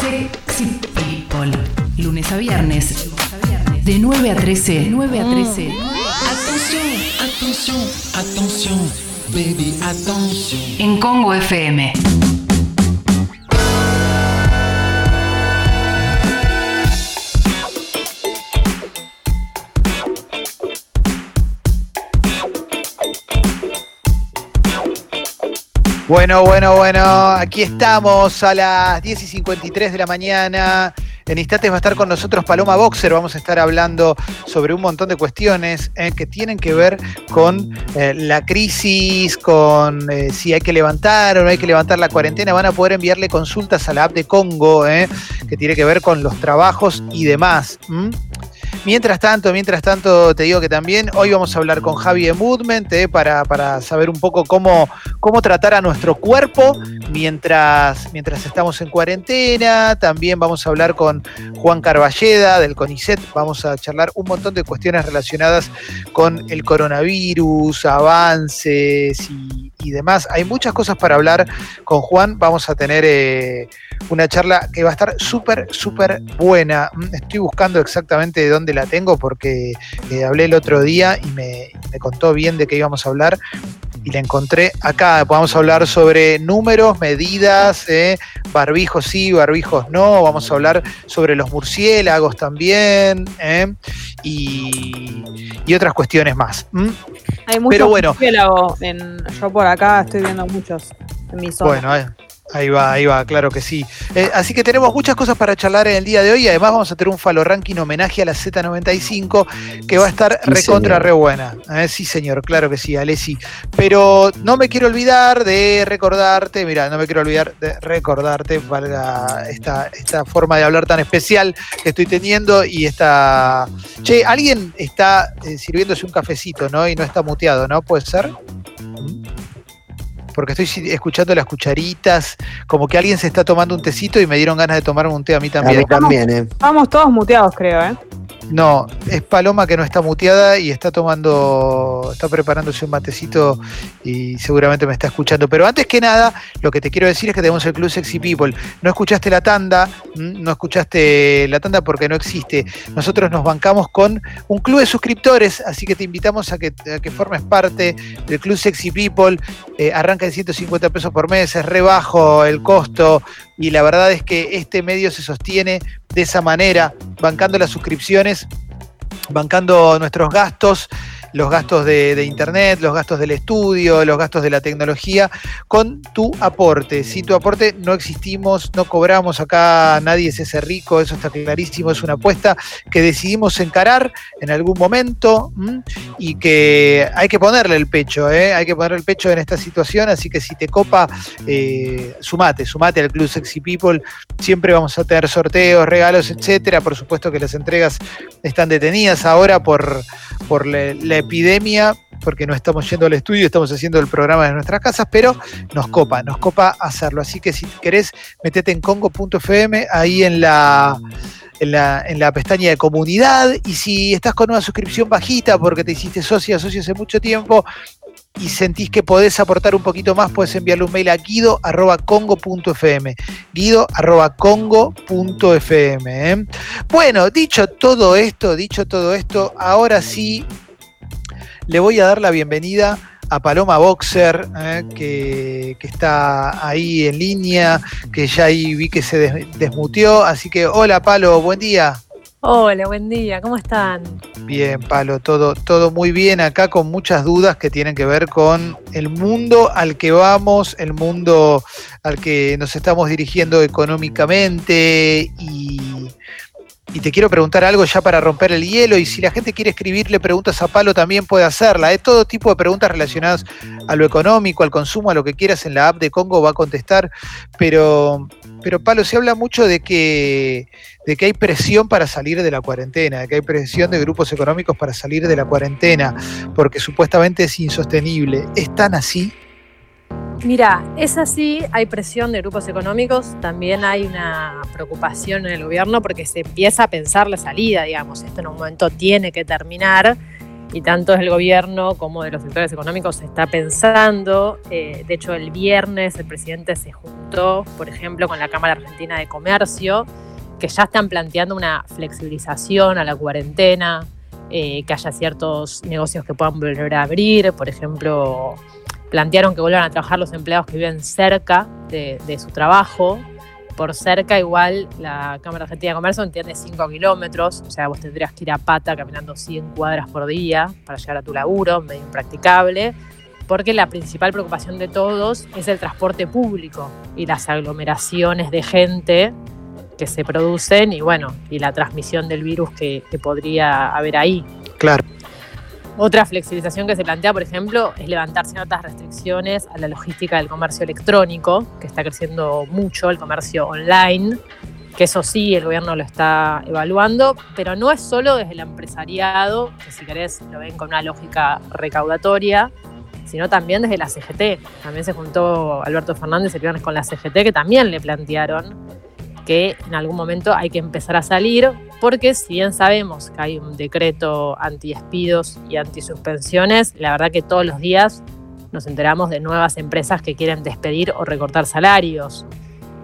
Sexy People. Lunes a viernes. De 9 a 13. 9 a 13. Attention, attention, attention, baby, attention. En Congo FM. Bueno, bueno, bueno, aquí estamos a las 10 y 53 de la mañana. En instantes va a estar con nosotros Paloma Boxer. Vamos a estar hablando sobre un montón de cuestiones eh, que tienen que ver con eh, la crisis, con eh, si hay que levantar o no hay que levantar la cuarentena. Van a poder enviarle consultas a la app de Congo, que tiene que ver con los trabajos y demás. Mientras tanto, mientras tanto, te digo que también hoy vamos a hablar con Javi de Movement eh, para, para, saber un poco cómo, cómo tratar a nuestro cuerpo mientras, mientras estamos en cuarentena. También vamos a hablar con Juan Carballeda del CONICET. Vamos a charlar un montón de cuestiones relacionadas con el coronavirus, avances y, demás. Hay muchas cosas para hablar con Juan. Vamos a tener eh, una charla que va a estar súper, súper buena. Estoy buscando exactamente de dónde la tengo porque eh, hablé el otro día y me, contó bien de qué íbamos a hablar y la encontré acá. Vamos a hablar sobre números, medidas, eh, barbijos sí, barbijos no. Vamos a hablar sobre los murciélagos también eh, y, otras cuestiones más. Hay muchos murciélagos. En, yo por acá estoy viendo muchos en mi zona. Bueno, Ahí va, ahí va, claro que sí. Eh, así que tenemos muchas cosas para charlar en el día de hoy. Además, vamos a tener un Falo Ranking homenaje a la Z95 que va a estar recontra re buena. Eh, sí, señor, claro que sí, Alessi. Pero no me quiero olvidar de recordarte, mira, no me quiero olvidar de recordarte, valga esta, esta forma de hablar tan especial que estoy teniendo y esta. Che, alguien está eh, sirviéndose un cafecito, ¿no? Y no está muteado, ¿no? ¿Puede ser? Porque estoy escuchando las cucharitas, como que alguien se está tomando un tecito y me dieron ganas de tomarme un té a mí también. A mí también, ¿eh? Estamos todos muteados, creo, ¿eh? No, es Paloma que no está muteada y está tomando, está preparándose un matecito y seguramente me está escuchando. Pero antes que nada, lo que te quiero decir es que tenemos el Club Sexy People. No escuchaste la tanda, no escuchaste la tanda porque no existe. Nosotros nos bancamos con un club de suscriptores, así que te invitamos a que, formes parte del Club Sexy People. Eh, arranca en 150 pesos por mes, es rebajo el costo y la verdad es que este medio se sostiene de esa manera, bancando las suscripciones, bancando nuestros gastos los gastos de, internet, los gastos del estudio, los gastos de la tecnología, con tu aporte. Sin tu aporte no existimos, no cobramos acá, nadie es ese rico, eso está clarísimo, es una apuesta que decidimos encarar en algún momento y que hay que ponerle el pecho, ¿eh? hay que ponerle el pecho en esta situación, así que si te copa, eh, sumate, sumate al Club Sexy People, siempre vamos a tener sorteos, regalos, etcétera, por supuesto que las entregas están detenidas ahora por, por la, epidemia, porque no estamos yendo al estudio, estamos haciendo el programa de nuestras casas, pero nos copa, nos copa hacerlo. Así que si querés, metete en congo.fm, ahí en la, en la, en la pestaña de comunidad, y si estás con una suscripción bajita porque te hiciste socia, socio hace mucho tiempo, y sentís que podés aportar un poquito más, puedes enviarle un mail a guido.congo.fm. Guido.congo.fm. ¿eh? Bueno, dicho todo esto, dicho todo esto, ahora sí le voy a dar la bienvenida a Paloma Boxer, eh, que, está ahí en línea, que ya ahí vi que se desmutió. Así que, hola Palo, buen día. Hola, buen día, ¿cómo están? Bien, Palo, todo, todo muy bien acá con muchas dudas que tienen que ver con el mundo al que vamos, el mundo al que nos estamos dirigiendo económicamente y y te quiero preguntar algo ya para romper el hielo. Y si la gente quiere escribirle preguntas a Palo, también puede hacerla. Es todo tipo de preguntas relacionadas a lo económico, al consumo, a lo que quieras en la app de Congo va a contestar. Pero, pero Palo, se habla mucho de que, de que hay presión para salir de la cuarentena, de que hay presión de grupos económicos para salir de la cuarentena, porque supuestamente es insostenible. ¿Es tan así? Mira, es así, hay presión de grupos económicos, también hay una preocupación en el gobierno porque se empieza a pensar la salida, digamos, esto en un momento tiene que terminar y tanto desde el gobierno como de los sectores económicos se está pensando. Eh, de hecho, el viernes el presidente se juntó, por ejemplo, con la Cámara Argentina de Comercio, que ya están planteando una flexibilización a la cuarentena, eh, que haya ciertos negocios que puedan volver a abrir, por ejemplo, plantearon que vuelvan a trabajar los empleados que viven cerca de su trabajo, por cerca igual la Cámara Argentina de Comercio entiende 5 kilómetros, o sea, vos tendrías que ir a pata caminando 100 cuadras por día para llegar a tu laburo, medio impracticable, porque la principal preocupación de todos es el transporte público y las aglomeraciones de gente que se producen y bueno, y la transmisión del virus que, que podría haber ahí. Claro. Otra flexibilización que se plantea, por ejemplo, es levantar ciertas restricciones a la logística del comercio electrónico, que está creciendo mucho, el comercio online, que eso sí, el gobierno lo está evaluando, pero no es solo desde el empresariado, que si querés lo ven con una lógica recaudatoria, sino también desde la CGT. También se juntó Alberto Fernández el viernes con la CGT, que también le plantearon que en algún momento hay que empezar a salir, porque si bien sabemos que hay un decreto anti-despidos y anti-suspensiones, la verdad que todos los días nos enteramos de nuevas empresas que quieren despedir o recortar salarios.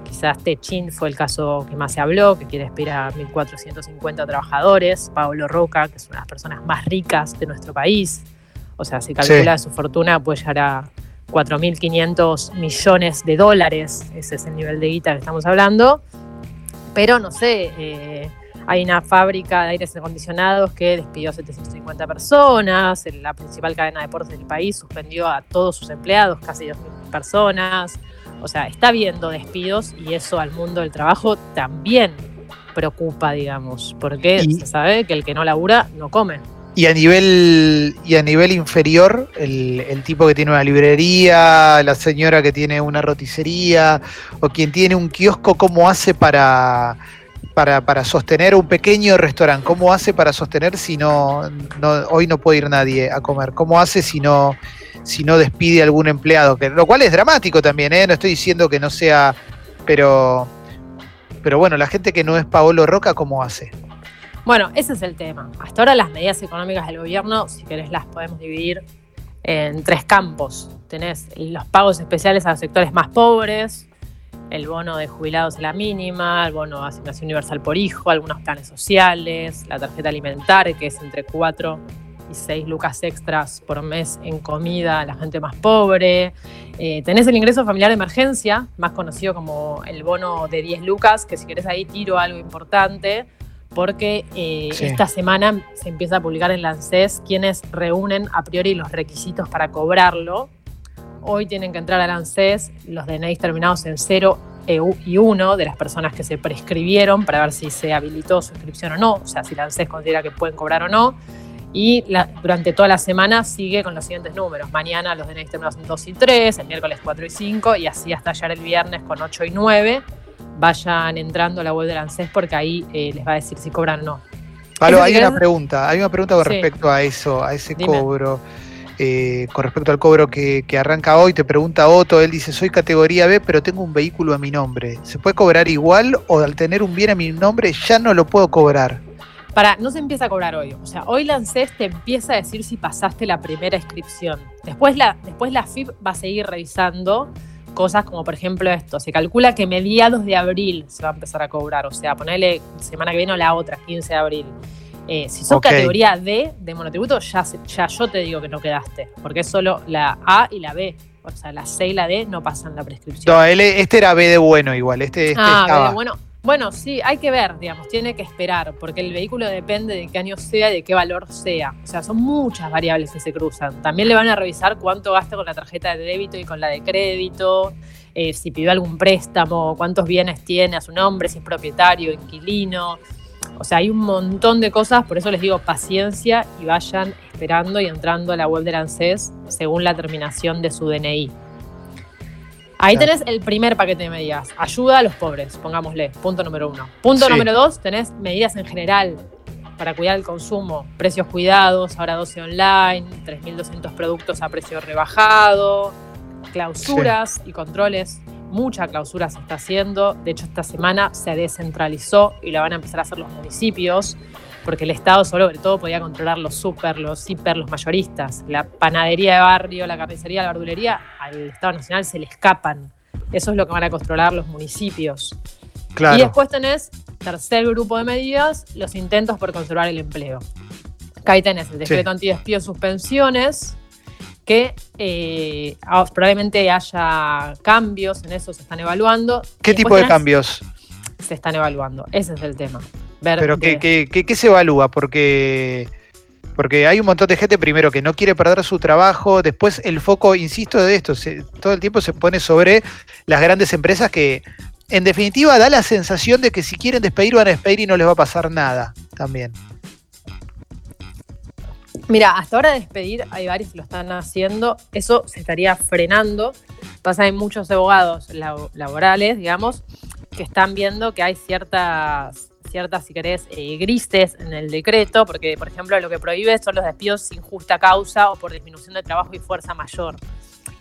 Quizás Techin fue el caso que más se habló, que quiere despedir a 1.450 trabajadores. Pablo Roca, que es una de las personas más ricas de nuestro país. O sea, se calcula su fortuna puede llegar a 4.500 millones de dólares. Ese es el nivel de guita que estamos hablando pero no sé, eh, hay una fábrica de aires acondicionados que despidió a 750 personas, la principal cadena de deportes del país suspendió a todos sus empleados, casi 2.000 personas. O sea, está habiendo despidos y eso al mundo del trabajo también preocupa, digamos, porque se sabe que el que no labura no come. Y a nivel, y a nivel inferior, el, tipo que tiene una librería, la señora que tiene una roticería, o quien tiene un kiosco, ¿cómo hace para, para, sostener un pequeño restaurante? ¿Cómo hace para sostener si no, hoy no puede ir nadie a comer? ¿Cómo hace si no, si no despide a algún empleado? Que, lo cual es dramático también, ¿eh? no estoy diciendo que no sea, pero, pero bueno, la gente que no es Paolo Roca, ¿cómo hace? Bueno, ese es el tema. Hasta ahora las medidas económicas del gobierno, si querés, las podemos dividir en tres campos. Tenés los pagos especiales a los sectores más pobres, el bono de jubilados a la mínima, el bono de asignación universal por hijo, algunos planes sociales, la tarjeta alimentar, que es entre 4 y 6 lucas extras por mes en comida a la gente más pobre. Eh, tenés el ingreso familiar de emergencia, más conocido como el bono de 10 lucas, que si querés ahí tiro algo importante porque eh, esta semana se empieza a publicar en la ANSES quienes reúnen a priori los requisitos para cobrarlo. Hoy tienen que entrar al ANSES los DNIs terminados en 0 y 1 de las personas que se prescribieron para ver si se habilitó su inscripción o no, o sea, si la ANSES considera que pueden cobrar o no. Y durante toda la semana sigue con los siguientes números. Mañana los DNIs terminados en 2 y 3, el miércoles 4 y 5 y así hasta ayer el viernes con 8 y 9 vayan entrando a la web del ANSES porque ahí eh, les va a decir si cobran o no. Pablo, hay una pregunta, hay una pregunta con respecto a eso, a ese cobro. Eh, con respecto al cobro que, arranca hoy, te pregunta Otto, él dice, soy categoría B, pero tengo un vehículo a mi nombre. ¿Se puede cobrar igual o al tener un bien a mi nombre ya no lo puedo cobrar? Para, no se empieza a cobrar hoy. O sea, hoy la ANSES te empieza a decir si pasaste la primera inscripción. Después la, después la FIP va a seguir revisando cosas como por ejemplo esto, se calcula que mediados de abril se va a empezar a cobrar, o sea, ponerle semana que viene o la otra, 15 de abril. Eh, si sos categoría D de monotributo, ya, ya yo te digo que no quedaste, porque es solo la A y la B. O sea, la C y la D no pasan la prescripción. No, este era B de bueno igual. Este, este ah, B de bueno. Bueno, sí, hay que ver, digamos, tiene que esperar, porque el vehículo depende de qué año sea y de qué valor sea. O sea, son muchas variables que se cruzan. También le van a revisar cuánto gasta con la tarjeta de débito y con la de crédito, eh, si pidió algún préstamo, cuántos bienes tiene a su nombre, si es propietario, inquilino. O sea, hay un montón de cosas, por eso les digo paciencia y vayan esperando y entrando a la web del ANSES según la terminación de su DNI. Ahí tenés el primer paquete de medidas. Ayuda a los pobres, pongámosle, punto número uno. Punto número dos, tenés medidas en general para cuidar el consumo. Precios cuidados, ahora 12 online, 3.200 productos a precio rebajado, clausuras y controles. Mucha clausura se está haciendo. De hecho, esta semana se descentralizó y la van a empezar a hacer los municipios. Porque el Estado sobre todo podía controlar los super, los hiper, los mayoristas. La panadería de barrio, la carnicería, la verdulería, al Estado Nacional se le escapan. Eso es lo que van a controlar los municipios. Claro. Y después tenés, tercer grupo de medidas, los intentos por conservar el empleo. Acá ahí tenés el decreto antidespido suspensiones, que eh, probablemente haya cambios en eso, se están evaluando. ¿Qué tipo de tenés- cambios? Se están evaluando, ese es el tema. Pero ¿qué, qué, qué- qué se evalúa? Porque, porque hay un montón de gente primero que no quiere perder su trabajo, después el foco, insisto, de esto, se- todo el tiempo se pone sobre las grandes empresas que en definitiva da la sensación de que si quieren despedir van a despedir y no les va a pasar nada también. Mira, hasta ahora despedir hay varios que lo están haciendo, eso se estaría frenando. Pasa, hay muchos abogados labo- laborales, digamos, que están viendo que hay ciertas, ciertas si querés, eh, grises en el decreto, porque, por ejemplo, lo que prohíbe son los despidos sin justa causa o por disminución de trabajo y fuerza mayor.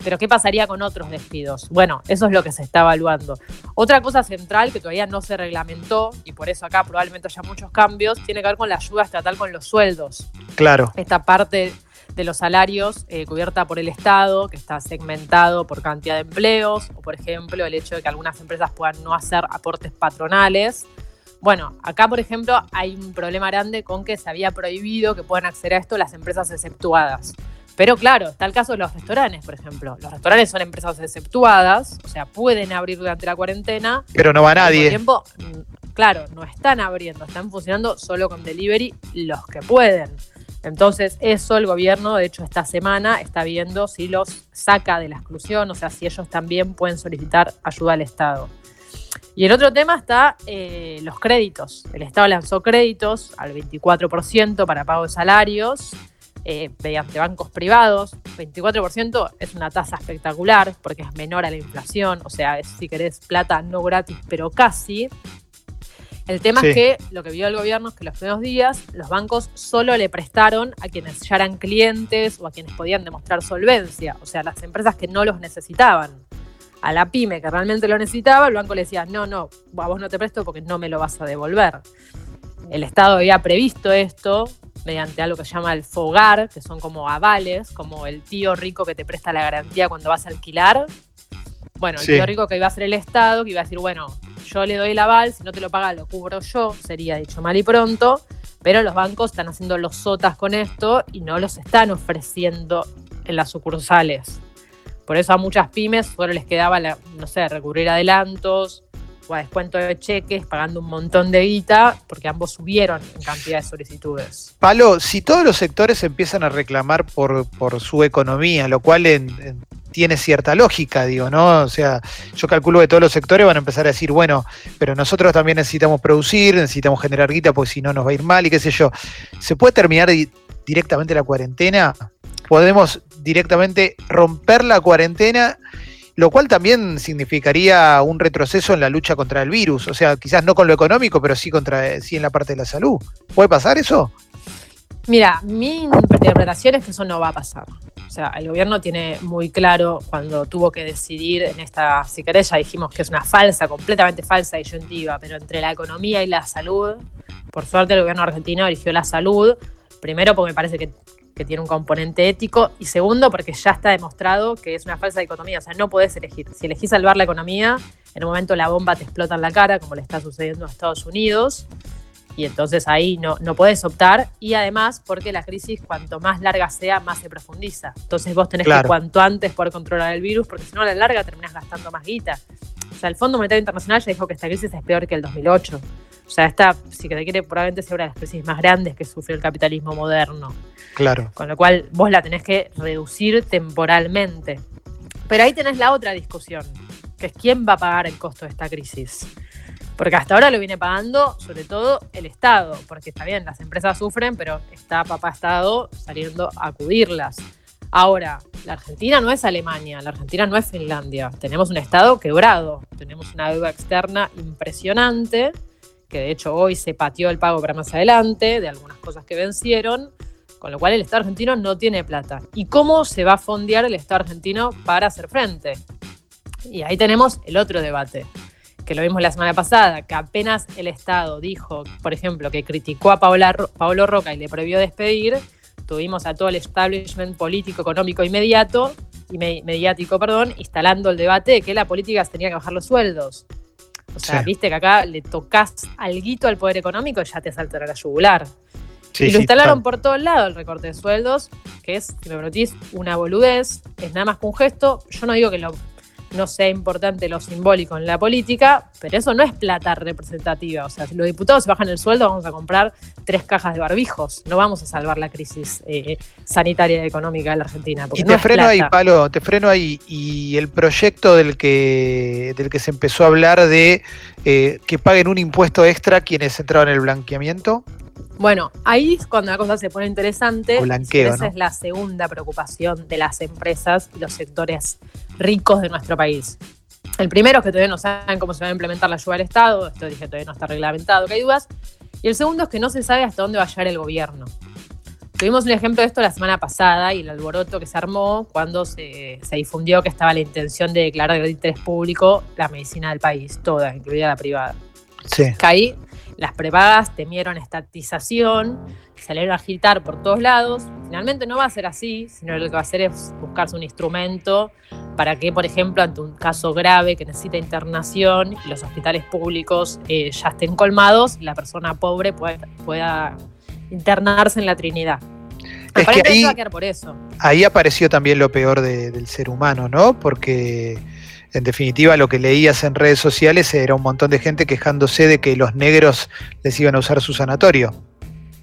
Pero, ¿qué pasaría con otros despidos? Bueno, eso es lo que se está evaluando. Otra cosa central que todavía no se reglamentó, y por eso acá probablemente haya muchos cambios, tiene que ver con la ayuda estatal con los sueldos Claro, esta parte de los salarios eh, cubierta por el Estado, que está segmentado por cantidad de empleos, o por ejemplo el hecho de que algunas empresas puedan no hacer aportes patronales. Bueno, acá por ejemplo hay un problema grande con que se había prohibido que puedan acceder a esto las empresas exceptuadas. Pero claro, está el caso de los restaurantes, por ejemplo. Los restaurantes son empresas exceptuadas, o sea, pueden abrir durante la cuarentena, pero no va nadie. tiempo, mm, claro, no están abriendo, están funcionando solo con delivery los que pueden. Entonces, eso el gobierno, de hecho, esta semana está viendo si los saca de la exclusión, o sea, si ellos también pueden solicitar ayuda al Estado. Y el otro tema está eh, los créditos. El Estado lanzó créditos al 24% para pago de salarios eh, mediante bancos privados. 24% es una tasa espectacular porque es menor a la inflación, o sea, es si querés plata no gratis, pero casi. El tema Sí. es que lo que vio el gobierno es que los primeros días los bancos solo le prestaron a quienes ya eran clientes o a quienes podían demostrar solvencia, o sea, las empresas que no los necesitaban. A la pyme que realmente lo necesitaba, el banco le decía, no, no, a vos no te presto porque no me lo vas a devolver. El Estado había previsto esto mediante algo que se llama el FOGAR, que son como avales, como el tío rico que te presta la garantía cuando vas a alquilar. Bueno, el tío rico que iba a ser el Estado, que iba a decir, bueno, yo le doy el aval, si no te lo paga lo cubro yo, sería dicho mal y pronto, pero los bancos están haciendo los sotas con esto y no los están ofreciendo en las sucursales. Por eso a muchas pymes solo les quedaba, la- no sé, recurrir adelantos o a descuento de cheques, pagando un montón de guita, porque ambos subieron en cantidad de solicitudes. Palo, si todos los sectores empiezan a reclamar por, su economía, lo cual en- en- tiene cierta lógica, digo, ¿no? O sea, yo calculo que todos los sectores van a empezar a decir, bueno, pero nosotros también necesitamos producir, necesitamos generar guita, porque si no nos va a ir mal y qué sé yo. ¿Se puede terminar di- directamente la cuarentena? ¿Podemos directamente romper la cuarentena? Lo cual también significaría un retroceso en la lucha contra el virus. O sea, quizás no con lo económico, pero sí, contra, sí en la parte de la salud. ¿Puede pasar eso? Mira, mi interpretación es que eso no va a pasar. O sea, el gobierno tiene muy claro cuando tuvo que decidir en esta, si querés, ya dijimos que es una falsa, completamente falsa disyuntiva, pero entre la economía y la salud, por suerte el gobierno argentino eligió la salud, primero porque me parece que, que tiene un componente ético y segundo porque ya está demostrado que es una falsa dicotomía, o sea, no podés elegir. Si elegís salvar la economía, en un momento la bomba te explota en la cara, como le está sucediendo a Estados Unidos, y entonces ahí no, no podés optar. Y además, porque la crisis, cuanto más larga sea, más se profundiza. Entonces vos tenés Claro. que cuanto antes poder controlar el virus, porque si no a la larga terminás gastando más guita. O sea, el Fondo Monetario Internacional ya dijo que esta crisis es peor que el 2008. O sea, esta, si te quiere, probablemente sea una de las crisis más grandes que sufrió el capitalismo moderno. Claro. Con lo cual vos la tenés que reducir temporalmente. Pero ahí tenés la otra discusión, que es quién va a pagar el costo de esta crisis. Porque hasta ahora lo viene pagando sobre todo el Estado, porque está bien, las empresas sufren, pero está papá Estado saliendo a acudirlas. Ahora, la Argentina no es Alemania, la Argentina no es Finlandia. Tenemos un Estado quebrado, tenemos una deuda externa impresionante, que de hecho hoy se pateó el pago para más adelante, de algunas cosas que vencieron, con lo cual el Estado argentino no tiene plata. ¿Y cómo se va a fondear el Estado argentino para hacer frente? Y ahí tenemos el otro debate, que lo vimos la semana pasada, que apenas el Estado dijo, por ejemplo, que criticó a Paola, Roca y le prohibió despedir, tuvimos a todo el establishment político, económico inmediato, y mediático, perdón, instalando el debate de que la política tenía que bajar los sueldos. O sea, viste que acá le tocas alguito al poder económico y ya te saltará la yugular. y lo instalaron por todos lados el recorte de sueldos, que es, si me permitís, una boludez, es nada más que un gesto. Yo no digo que lo no sea importante lo simbólico en la política, pero eso no es plata representativa. O sea, si los diputados se bajan el sueldo, vamos a comprar tres cajas de barbijos. No vamos a salvar la crisis eh, sanitaria y económica de la Argentina. Y te freno ahí, Palo, te freno ahí. Y el proyecto del que, del que se empezó a hablar de eh, que paguen un impuesto extra quienes entraban en el blanqueamiento. Bueno, ahí es cuando la cosa se pone interesante. esa es la segunda preocupación de las empresas y los sectores ricos de nuestro país. El primero es que todavía no saben cómo se va a implementar la ayuda del Estado, esto dije todavía no está reglamentado, que hay dudas. Y el segundo es que no se sabe hasta dónde va a llegar el gobierno. Tuvimos un ejemplo de esto la semana pasada y el alboroto que se armó cuando se, difundió que estaba la intención de declarar de interés público la medicina del país, toda, incluida la privada. Sí. Que las prepagas temieron estatización, salieron a agitar por todos lados. Finalmente no va a ser así, sino lo que va a hacer es buscarse un instrumento para que, por ejemplo, ante un caso grave que necesita internación y los hospitales públicos eh, ya estén colmados, la persona pobre pueda, internarse en la Trinidad. Es que ahí, por eso. ahí apareció también lo peor del ser humano, ¿no? Porque en definitiva lo que leías en redes sociales era un montón de gente quejándose de que los negros les iban a usar su sanatorio.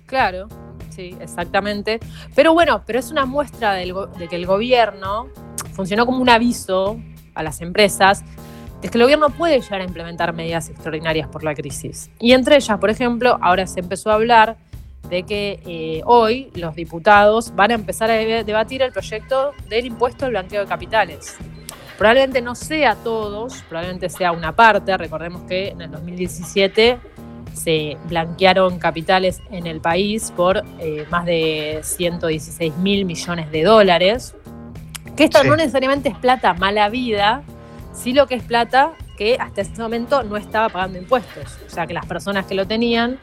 Claro, sí, exactamente. Pero bueno, pero es una muestra de que el gobierno funcionó como un aviso a las empresas de que el gobierno puede llegar a implementar medidas extraordinarias por la crisis. Y entre ellas, por ejemplo, ahora se empezó a hablar de que eh, hoy los diputados van a empezar a debatir el proyecto del impuesto al blanqueo de capitales. Probablemente no sea todos, probablemente sea una parte. Recordemos que en el 2017 se blanquearon capitales en el país por eh, más de 116 mil millones de dólares. Que esto no necesariamente es plata mala vida, sí lo que es plata que hasta ese momento no estaba pagando impuestos. O sea, que las personas que lo tenían,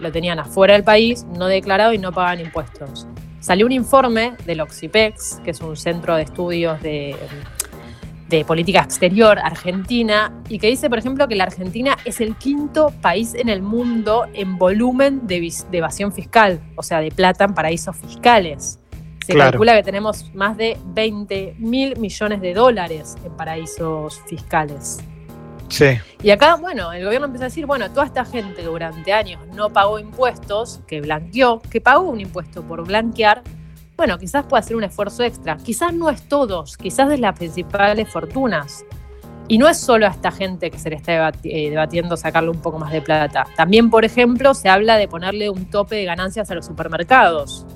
lo tenían afuera del país, no declarado y no pagan impuestos. Salió un informe del Oxipex, que es un centro de estudios de de política exterior argentina y que dice, por ejemplo, que la Argentina es el quinto país en el mundo en volumen de, evasión fiscal, o sea, de plata en paraísos fiscales. Se calcula que tenemos más de 20 mil millones de dólares en paraísos fiscales. Sí. Y acá, bueno, el gobierno empieza a decir, bueno, toda esta gente que durante años no pagó impuestos, que blanqueó, que pagó un impuesto por blanquear, bueno, quizás pueda hacer un esfuerzo extra. Quizás no es todos, quizás es las principales fortunas. Y no es solo a esta gente que se le está eh, debatiendo sacarle un poco más de plata. También, por ejemplo, se habla de ponerle un tope de ganancias a los supermercados,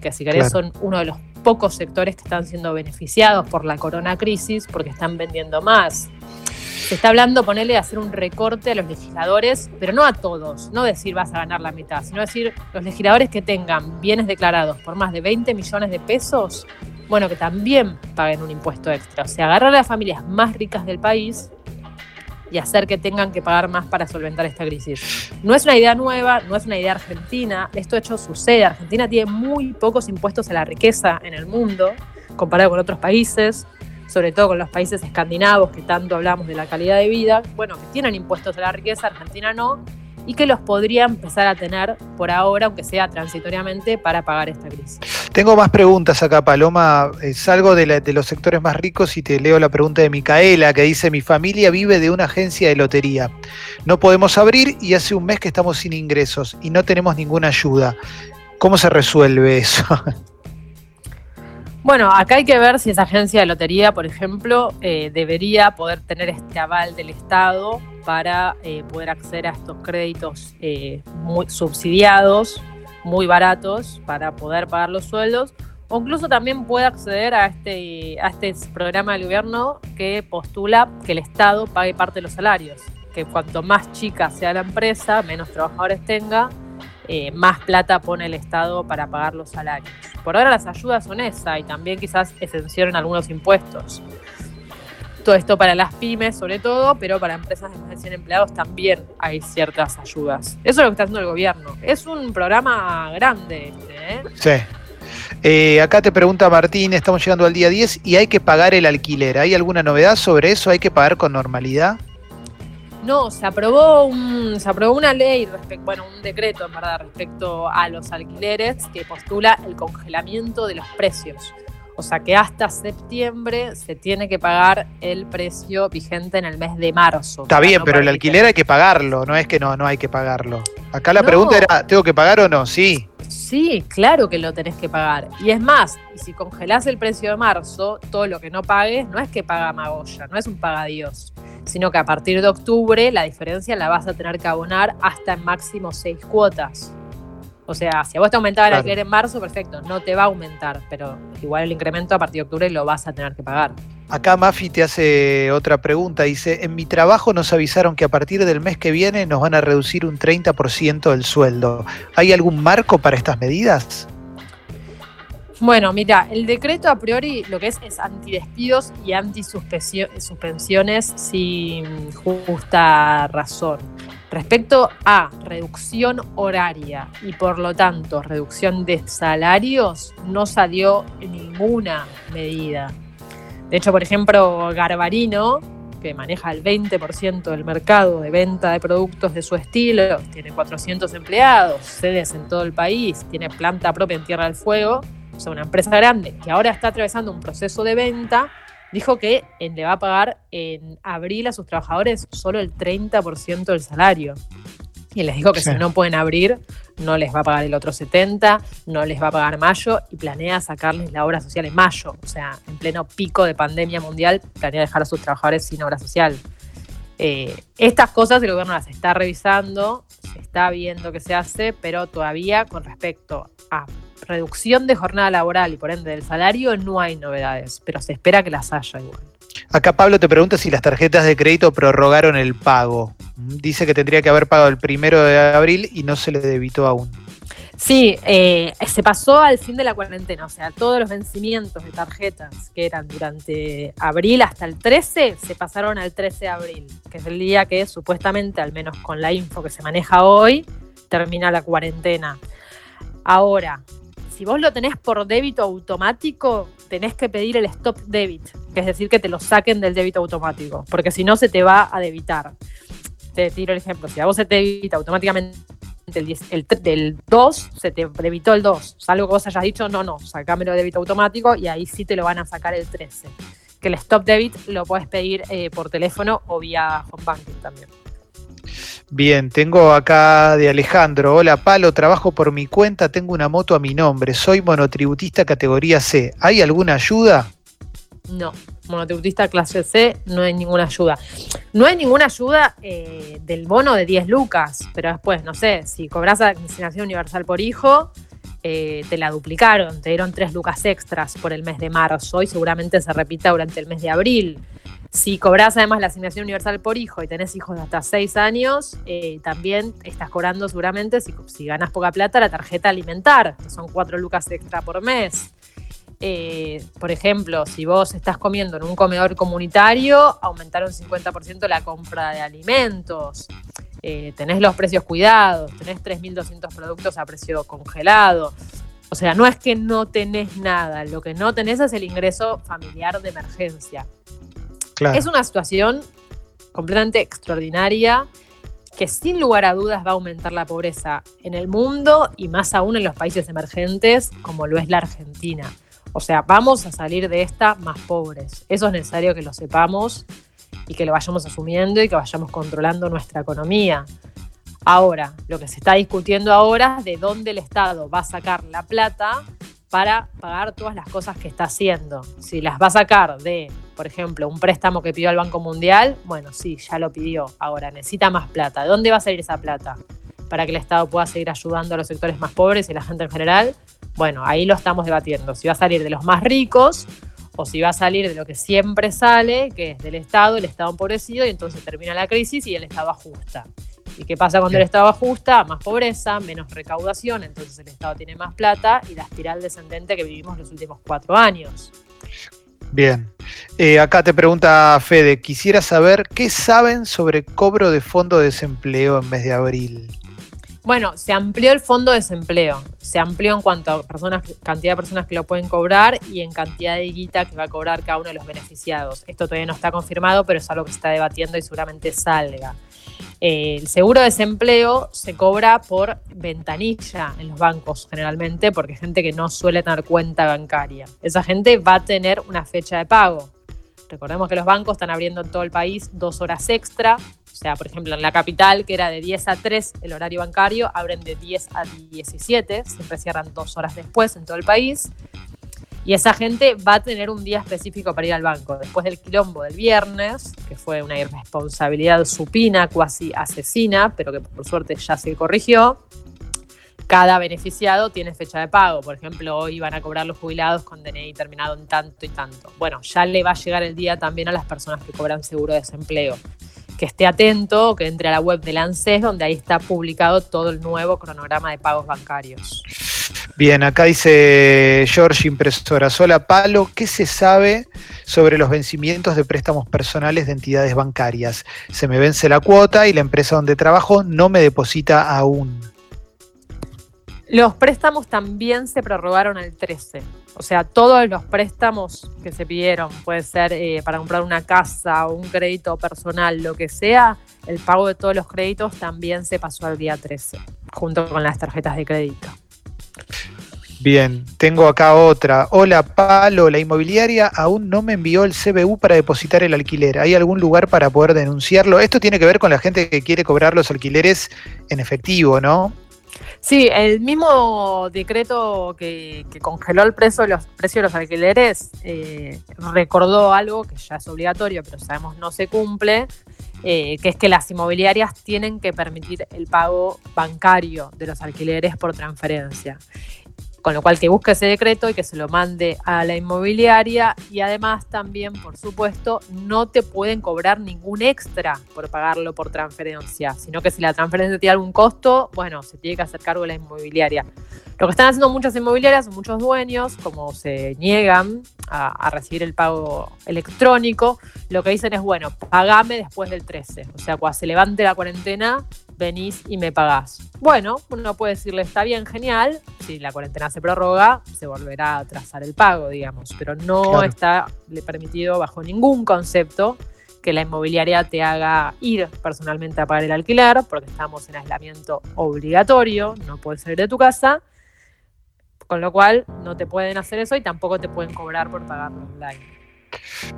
que si querés son uno de los pocos sectores que están siendo beneficiados por la corona crisis porque están vendiendo más. Se está hablando, ponerle, de hacer un recorte a los legisladores, pero no a todos, no decir vas a ganar la mitad, sino decir los legisladores que tengan bienes declarados por más de 20 millones de pesos, bueno, que también paguen un impuesto extra. O sea, agarrar a las familias más ricas del país y hacer que tengan que pagar más para solventar esta crisis. No es una idea nueva, no es una idea argentina, esto hecho sucede. Argentina tiene muy pocos impuestos a la riqueza en el mundo comparado con otros países sobre todo con los países escandinavos que tanto hablamos de la calidad de vida, bueno, que tienen impuestos a la riqueza, Argentina no, y que los podría empezar a tener por ahora, aunque sea transitoriamente, para pagar esta crisis. Tengo más preguntas acá, Paloma. Eh, salgo de, de, los sectores más ricos y te leo la pregunta de Micaela, que dice, mi familia vive de una agencia de lotería. No podemos abrir y hace un mes que estamos sin ingresos y no tenemos ninguna ayuda. ¿Cómo se resuelve eso? Bueno, acá hay que ver si esa agencia de lotería, por ejemplo, eh, debería poder tener este aval del Estado para eh, poder acceder a estos créditos eh, muy subsidiados, muy baratos, para poder pagar los sueldos, o incluso también puede acceder a este, a este programa del gobierno que postula que el Estado pague parte de los salarios, que cuanto más chica sea la empresa, menos trabajadores tenga, más plata pone el Estado para pagar los salarios. Por ahora las ayudas son esa y también quizás exencionen algunos impuestos. Todo esto para las pymes sobre todo, pero para empresas de más de 100 empleados también hay ciertas ayudas. Eso es lo que está haciendo el gobierno. Es un programa grande este, ¿eh? Sí. Eh, acá te pregunta Martín, estamos llegando al día 10 y hay que pagar el alquiler. ¿Hay alguna novedad sobre eso? ¿Hay que pagar con normalidad? No, se aprobó, un, se aprobó una ley, bueno, un decreto en verdad respecto a los alquileres que postula el congelamiento de los precios. O sea que hasta septiembre se tiene que pagar el precio vigente en el mes de marzo. Está bien, pero el alquiler hay que pagarlo, no es que no, no hay que pagarlo. Acá la pregunta era, ¿tengo que pagar o no? Sí. Sí, claro que lo tenés que pagar. Y es más, y si congelás el precio de marzo, todo lo que no pagues no es que paga Magoya, no es un paga Dios, sino que a partir de octubre la diferencia la vas a tener que abonar hasta en máximo seis cuotas. O sea, si a vos te aumentaba el alquiler en marzo, perfecto, no te va a aumentar, pero igual el incremento a partir de octubre lo vas a tener que pagar. Acá Mafi te hace otra pregunta. Dice, en mi trabajo nos avisaron que a partir del mes que viene nos van a reducir un 30% del sueldo. ¿Hay algún marco para estas medidas? Bueno, mira, el decreto a priori lo que es es antidespidos y antisuspensiones sin justa razón. Respecto a reducción horaria y por lo tanto reducción de salarios, no salió ninguna medida. De hecho, por ejemplo, Garbarino, que maneja el 20% del mercado de venta de productos de su estilo, tiene 400 empleados, sedes en todo el país, tiene planta propia en Tierra del Fuego, sea, una empresa grande que ahora está atravesando un proceso de venta, dijo que le va a pagar en abril a sus trabajadores solo el 30% del salario. Y les dijo que si no pueden abrir, no les va a pagar el otro 70, no les va a pagar mayo y planea sacarles la obra social en mayo. O sea, en pleno pico de pandemia mundial, planea dejar a sus trabajadores sin obra social. Eh, estas cosas el gobierno las está revisando, se está viendo qué se hace, pero todavía con respecto a reducción de jornada laboral y por ende del salario no hay novedades, pero se espera que las haya igual. Acá Pablo te pregunta si las tarjetas de crédito prorrogaron el pago. Dice que tendría que haber pagado el primero de abril y no se le debitó aún. Sí, eh, se pasó al fin de la cuarentena, o sea, todos los vencimientos de tarjetas que eran durante abril hasta el 13 se pasaron al 13 de abril, que es el día que supuestamente, al menos con la info que se maneja hoy, termina la cuarentena. Ahora, si vos lo tenés por débito automático, tenés que pedir el stop debit, que es decir, que te lo saquen del débito automático, porque si no se te va a debitar. Te tiro el ejemplo, si a vos se te debita automáticamente el, el del 2, se te debitó el 2, salvo que vos hayas dicho, no, no, sacámelo de débito automático y ahí sí te lo van a sacar el 13. Que el stop debit lo puedes pedir eh, por teléfono o vía home banking también. Bien, tengo acá de Alejandro. Hola, Palo, trabajo por mi cuenta, tengo una moto a mi nombre, soy monotributista categoría C. ¿Hay alguna ayuda? No, monotributista clase C, no hay ninguna ayuda. No hay ninguna ayuda eh, del bono de 10 lucas, pero después, no sé, si cobras asignación universal por hijo, eh, te la duplicaron, te dieron 3 lucas extras por el mes de marzo y seguramente se repita durante el mes de abril. Si cobras además la asignación universal por hijo y tenés hijos de hasta 6 años, eh, también estás cobrando seguramente, si, ganas poca plata, la tarjeta alimentar, son 4 lucas extra por mes. Eh, por ejemplo, si vos estás comiendo en un comedor comunitario, aumentaron 50% la compra de alimentos. Eh, tenés los precios cuidados, tenés 3.200 productos a precio congelado. O sea, no es que no tenés nada, lo que no tenés es el ingreso familiar de emergencia. Es una situación completamente extraordinaria que sin lugar a dudas va a aumentar la pobreza en el mundo y más aún en los países emergentes como lo es la Argentina. O sea, vamos a salir de esta más pobres. Eso es necesario que lo sepamos y que lo vayamos asumiendo y que vayamos controlando nuestra economía. Ahora, lo que se está discutiendo ahora es de dónde el Estado va a sacar la plata para pagar todas las cosas que está haciendo. Si las va a sacar de, por ejemplo, un préstamo que pidió al Banco Mundial, bueno, sí, ya lo pidió, ahora necesita más plata. ¿De dónde va a salir esa plata? Para que el Estado pueda seguir ayudando a los sectores más pobres y a la gente en general. Bueno, ahí lo estamos debatiendo. Si va a salir de los más ricos o si va a salir de lo que siempre sale, que es del Estado, el Estado empobrecido, y entonces termina la crisis y el Estado ajusta. ¿Y qué pasa cuando el Estado ajusta? Más pobreza, menos recaudación, entonces el Estado tiene más plata y la espiral descendente que vivimos los últimos cuatro años. Bien. Eh, acá te pregunta Fede, quisiera saber qué saben sobre cobro de fondo de desempleo en mes de abril. Bueno, se amplió el fondo de desempleo. Se amplió en cuanto a personas, cantidad de personas que lo pueden cobrar y en cantidad de guita que va a cobrar cada uno de los beneficiados. Esto todavía no está confirmado, pero es algo que se está debatiendo y seguramente salga. Eh, el seguro de desempleo se cobra por ventanilla en los bancos generalmente, porque hay gente que no suele tener cuenta bancaria. Esa gente va a tener una fecha de pago. Recordemos que los bancos están abriendo en todo el país dos horas extra o sea, por ejemplo, en la capital, que era de 10 a 3 el horario bancario, abren de 10 a 17, siempre cierran dos horas después en todo el país. Y esa gente va a tener un día específico para ir al banco. Después del quilombo del viernes, que fue una irresponsabilidad supina, cuasi asesina, pero que por suerte ya se corrigió, cada beneficiado tiene fecha de pago. Por ejemplo, hoy van a cobrar los jubilados con DNI terminado en tanto y tanto. Bueno, ya le va a llegar el día también a las personas que cobran seguro de desempleo que esté atento, que entre a la web del ANSES, donde ahí está publicado todo el nuevo cronograma de pagos bancarios. Bien, acá dice George Impresora Sola Palo, ¿qué se sabe sobre los vencimientos de préstamos personales de entidades bancarias? Se me vence la cuota y la empresa donde trabajo no me deposita aún. Los préstamos también se prorrogaron al 13. O sea, todos los préstamos que se pidieron, puede ser eh, para comprar una casa o un crédito personal, lo que sea, el pago de todos los créditos también se pasó al día 13, junto con las tarjetas de crédito. Bien, tengo acá otra. Hola, Palo, la inmobiliaria aún no me envió el CBU para depositar el alquiler. ¿Hay algún lugar para poder denunciarlo? Esto tiene que ver con la gente que quiere cobrar los alquileres en efectivo, ¿no? Sí, el mismo decreto que, congeló el precio, los de los alquileres eh, recordó algo que ya es obligatorio, pero sabemos no se cumple, eh, que es que las inmobiliarias tienen que permitir el pago bancario de los alquileres por transferencia. Con lo cual que busque ese decreto y que se lo mande a la inmobiliaria y además también, por supuesto, no te pueden cobrar ningún extra por pagarlo por transferencia, sino que si la transferencia tiene algún costo, bueno, se tiene que hacer cargo de la inmobiliaria. Lo que están haciendo muchas inmobiliarias, muchos dueños, como se niegan a, a, recibir el pago electrónico, lo que dicen es, bueno, pagame después del 13. O sea, cuando se levante la cuarentena, venís y me pagás. Bueno, uno puede decirle, está bien, genial, si la cuarentena se prorroga, se volverá a trazar el pago, digamos, pero no está permitido bajo ningún concepto que la inmobiliaria te haga ir personalmente a pagar el alquiler, porque estamos en aislamiento obligatorio, no puedes salir de tu casa, con lo cual no te pueden hacer eso y tampoco te pueden cobrar por pagarlo online.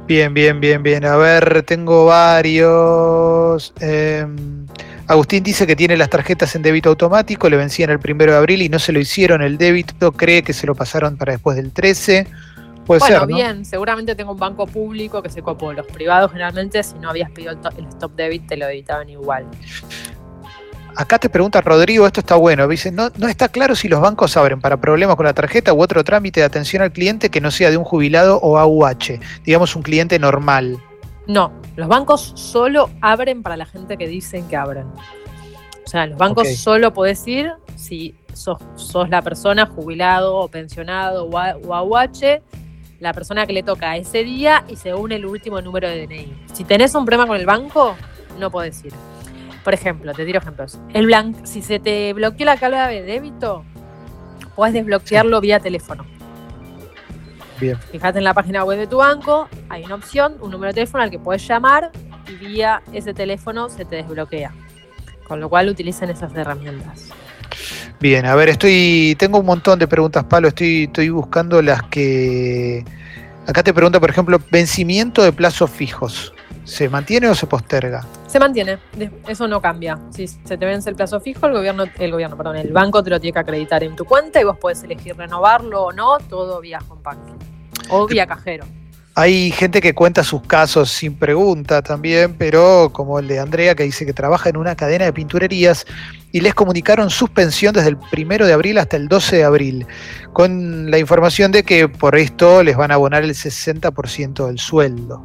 Bien, bien, bien, bien. A ver, tengo varios. Em, Agustín dice que tiene las tarjetas en débito automático, le vencían el primero de abril y no se lo hicieron el débito, cree que se lo pasaron para después del 13. Puede bueno, ser, ¿no? bien, seguramente tengo un banco público que se copó. Los privados generalmente, si no habías pedido el stop debit, te lo editaban igual. Acá te pregunta Rodrigo, esto está bueno, dice, no, no está claro si los bancos abren para problemas con la tarjeta u otro trámite de atención al cliente que no sea de un jubilado o AUH, digamos un cliente normal. No, los bancos solo abren para la gente que dicen que abren. O sea, los bancos solo podés ir si sos, sos la persona jubilado o pensionado o, A- o AUH, la persona que le toca ese día y según el último número de DNI. Si tenés un problema con el banco, no podés ir. Por ejemplo, te tiro ejemplos. El blan- si se te bloqueó la clave de débito, podés desbloquearlo vía teléfono. Bien. Fíjate en la página web de tu banco, hay una opción, un número de teléfono al que puedes llamar y vía ese teléfono se te desbloquea. Con lo cual utilicen esas herramientas. Bien, a ver, estoy. Tengo un montón de preguntas, Palo. Estoy, estoy buscando las que. Acá te pregunta, por ejemplo, vencimiento de plazos fijos. ¿Se mantiene o se posterga? Se mantiene, eso no cambia. Si se te vence el plazo fijo, el gobierno, el gobierno, perdón, el banco te lo tiene que acreditar en tu cuenta y vos podés elegir renovarlo o no, todo vía home banking. O vía cajero. Hay gente que cuenta sus casos sin pregunta también, pero como el de Andrea, que dice que trabaja en una cadena de pinturerías y les comunicaron suspensión desde el primero de abril hasta el 12 de abril, con la información de que por esto les van a abonar el 60% del sueldo.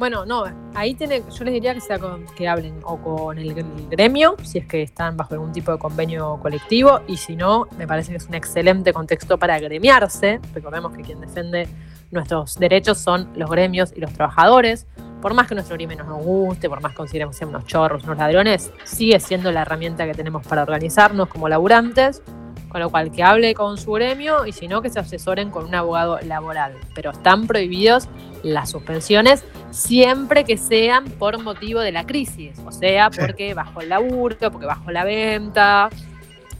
Bueno, no, ahí tiene, yo les diría que sea que hablen o con el, gremio, si es que están bajo algún tipo de convenio colectivo, y si no, me parece que es un excelente contexto para gremiarse. Recordemos que quien defiende nuestros derechos son los gremios y los trabajadores. Por más que nuestro gremio no nos guste, por más que consideremos que unos chorros, unos ladrones, sigue siendo la herramienta que tenemos para organizarnos como laburantes. Con lo cual, que hable con su gremio y si no, que se asesoren con un abogado laboral. Pero están prohibidos las suspensiones siempre que sean por motivo de la crisis. O sea, porque bajo el laburo, porque bajo la venta,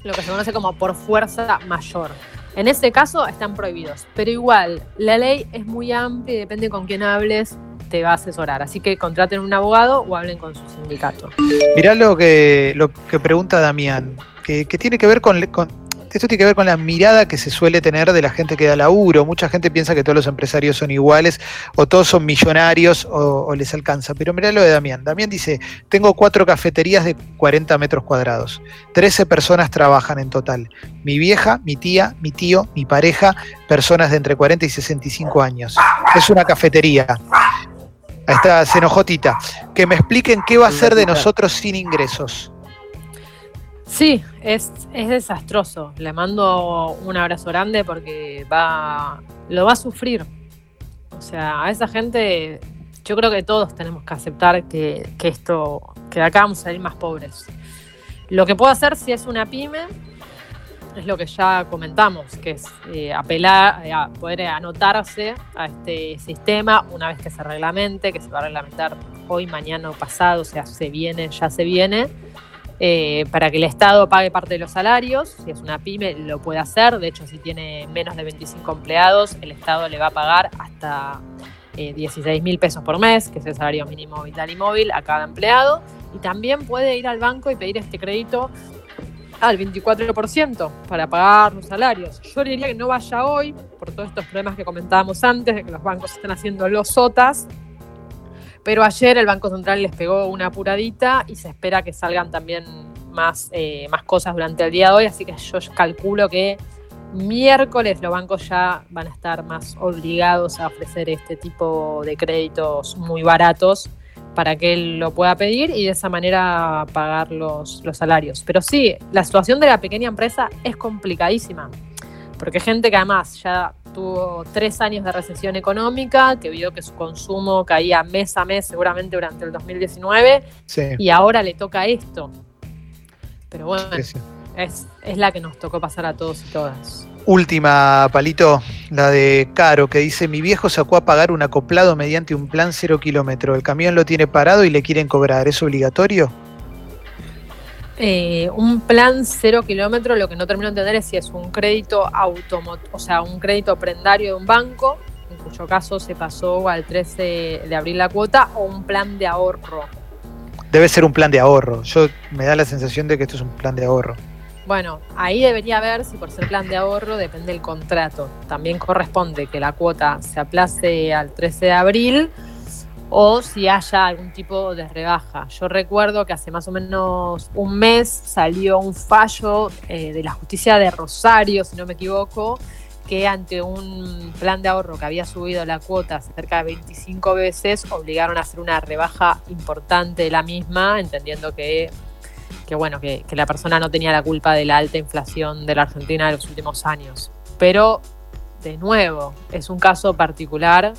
lo que se conoce como por fuerza mayor. En ese caso están prohibidos. Pero igual, la ley es muy amplia y depende con quién hables, te va a asesorar. Así que contraten un abogado o hablen con su sindicato. Mirá lo que, lo que pregunta Damián, que, tiene que ver con, con esto tiene que ver con la mirada que se suele tener de la gente que da laburo. Mucha gente piensa que todos los empresarios son iguales o todos son millonarios o, les alcanza. Pero mirá lo de Damián. Damián dice, tengo cuatro cafeterías de 40 metros cuadrados. 13 personas trabajan en total. Mi vieja, mi tía, mi tío, mi pareja, personas de entre 40 y 65 años. Es una cafetería. Ahí está, se enojó Tita. Que me expliquen qué va a ser de nosotros sin ingresos. Sí, es, es desastroso. Le mando un abrazo grande porque va, lo va a sufrir. O sea, a esa gente, yo creo que todos tenemos que aceptar que, esto, que de acá vamos a salir más pobres. Lo que puedo hacer si es una pyme es lo que ya comentamos, que es eh, apelar a poder anotarse a este sistema una vez que se reglamente, que se va a reglamentar hoy, mañana o pasado, o sea, se viene, ya se viene eh, para que el Estado pague parte de los salarios. Si es una pyme, lo puede hacer. De hecho, si tiene menos de 25 empleados, el Estado le va a pagar hasta 16 eh, mil pesos por mes, que es el salario mínimo vital y móvil a cada empleado. Y también puede ir al banco y pedir este crédito al 24% para pagar los salarios. Yo diría que no vaya hoy, por todos estos problemas que comentábamos antes, de que los bancos están haciendo los sotas pero ayer el Banco Central les pegó una apuradita y se espera que salgan también más, eh, más cosas durante el día de hoy, así que yo calculo que miércoles los bancos ya van a estar más obligados a ofrecer este tipo de créditos muy baratos para que él lo pueda pedir y de esa manera pagar los, los salarios. Pero sí, la situación de la pequeña empresa es complicadísima, porque gente que además ya tuvo tres años de recesión económica, que vio que su consumo caía mes a mes seguramente durante el 2019, y ahora le toca esto. Pero bueno, Es, es la que nos tocó pasar a todos y todas. Última, Palito, la de Caro, que dice, mi viejo sacó a pagar un acoplado mediante un plan cero kilómetro. El camión lo tiene parado y le quieren cobrar. ¿Es obligatorio? Eh, un plan cero kilómetro, lo que no termino de entender es si es un crédito automotor, o sea, un crédito prendario de un banco, en cuyo caso se pasó al 13 de abril la cuota, o un plan de ahorro. Debe ser un plan de ahorro. Yo me da la sensación de que esto es un plan de ahorro. Bueno, ahí debería ver si por ser plan de ahorro depende del contrato. También corresponde que la cuota se aplace al 13 de abril o si haya algún tipo de rebaja. Yo recuerdo que hace más o menos un mes salió un fallo eh, de la justicia de Rosario, si no me equivoco, que ante un plan de ahorro que había subido la cuota cerca de 25 veces, obligaron a hacer una rebaja importante de la misma, entendiendo que, que bueno, que, que la persona no tenía la culpa de la alta inflación de la Argentina de los últimos años. Pero, de nuevo, es un caso particular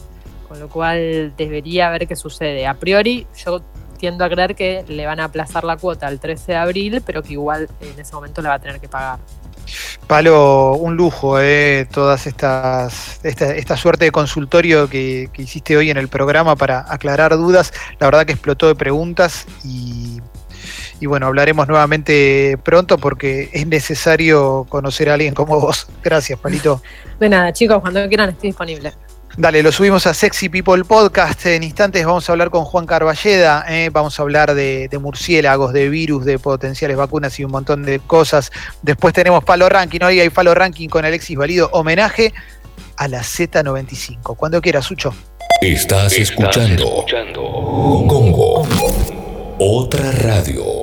con lo cual debería ver qué sucede. A priori, yo tiendo a creer que le van a aplazar la cuota al 13 de abril, pero que igual en ese momento la va a tener que pagar. Palo, un lujo, eh, todas estas, esta, suerte de consultorio que, hiciste hoy en el programa para aclarar dudas. La verdad que explotó de preguntas y, y bueno, hablaremos nuevamente pronto porque es necesario conocer a alguien como vos. Gracias, Palito. De nada, chicos, cuando quieran estoy disponible. Dale, lo subimos a Sexy People Podcast. En instantes vamos a hablar con Juan Carballeda. Eh, vamos a hablar de, murciélagos, de virus, de potenciales vacunas y un montón de cosas. Después tenemos Palo Ranking. Hoy hay Palo Ranking con Alexis Valido. Homenaje a la Z95. Cuando quieras, Sucho. Estás escuchando, escuchando. Congo. Otra radio.